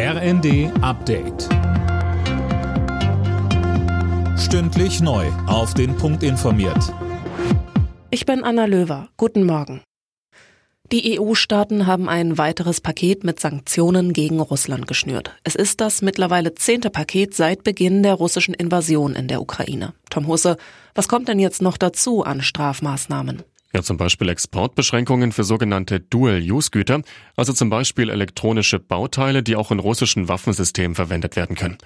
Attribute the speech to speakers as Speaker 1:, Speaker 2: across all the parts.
Speaker 1: RND Update. Stündlich neu. Auf den Punkt informiert.
Speaker 2: Ich bin Anna Löwer. Guten Morgen. Die EU-Staaten haben ein weiteres Paket mit Sanktionen gegen Russland geschnürt. Es ist das mittlerweile zehnte Paket seit Beginn der russischen Invasion in der Ukraine. Tom Husse, was kommt denn jetzt noch dazu an Strafmaßnahmen?
Speaker 3: Ja, zum Beispiel Exportbeschränkungen für sogenannte Dual-Use-Güter, also zum Beispiel elektronische Bauteile, die auch in russischen Waffensystemen verwendet werden können.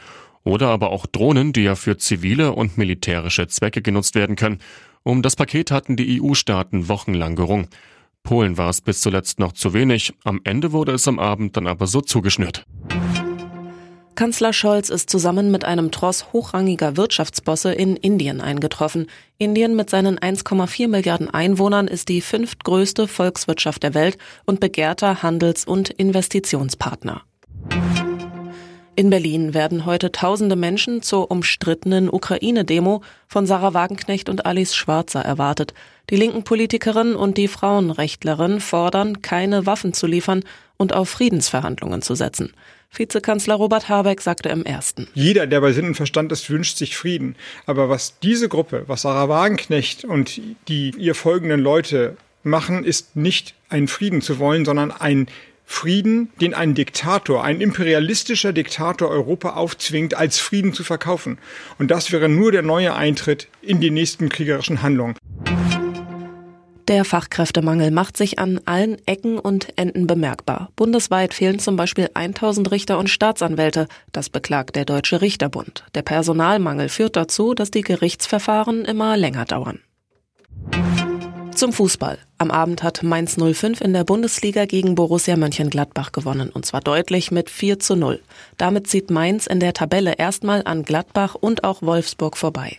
Speaker 3: Oder aber auch Drohnen, die ja für zivile und militärische Zwecke genutzt werden können. Um das Paket hatten die EU-Staaten wochenlang gerungen. Polen war es bis zuletzt noch zu wenig, am Ende wurde es am Abend dann aber so zugeschnürt.
Speaker 2: Kanzler Scholz ist zusammen mit einem Tross hochrangiger Wirtschaftsbosse in Indien eingetroffen. Indien mit seinen 1,4 Milliarden Einwohnern ist die fünftgrößte Volkswirtschaft der Welt und begehrter Handels- und Investitionspartner. In Berlin werden heute tausende Menschen zur umstrittenen Ukraine-Demo von Sarah Wagenknecht und Alice Schwarzer erwartet. Die linken Politikerin und die Frauenrechtlerin fordern, keine Waffen zu liefern und auf Friedensverhandlungen zu setzen. Vizekanzler Robert Habeck sagte im ersten.
Speaker 4: Jeder, der bei Sinn und Verstand ist, wünscht sich Frieden. Aber was diese Gruppe, was Sarah Wagenknecht und die ihr folgenden Leute machen, ist nicht einen Frieden zu wollen, sondern ein Frieden, den ein Diktator, ein imperialistischer Diktator Europa aufzwingt, als Frieden zu verkaufen. Und das wäre nur der neue Eintritt in die nächsten kriegerischen Handlungen.
Speaker 2: Der Fachkräftemangel macht sich an allen Ecken und Enden bemerkbar. Bundesweit fehlen zum Beispiel 1000 Richter und Staatsanwälte. Das beklagt der Deutsche Richterbund. Der Personalmangel führt dazu, dass die Gerichtsverfahren immer länger dauern. Zum Fußball. Am Abend hat Mainz 05 in der Bundesliga gegen Borussia Mönchengladbach gewonnen und zwar deutlich mit 4 zu 0. Damit zieht Mainz in der Tabelle erstmal an Gladbach und auch Wolfsburg vorbei.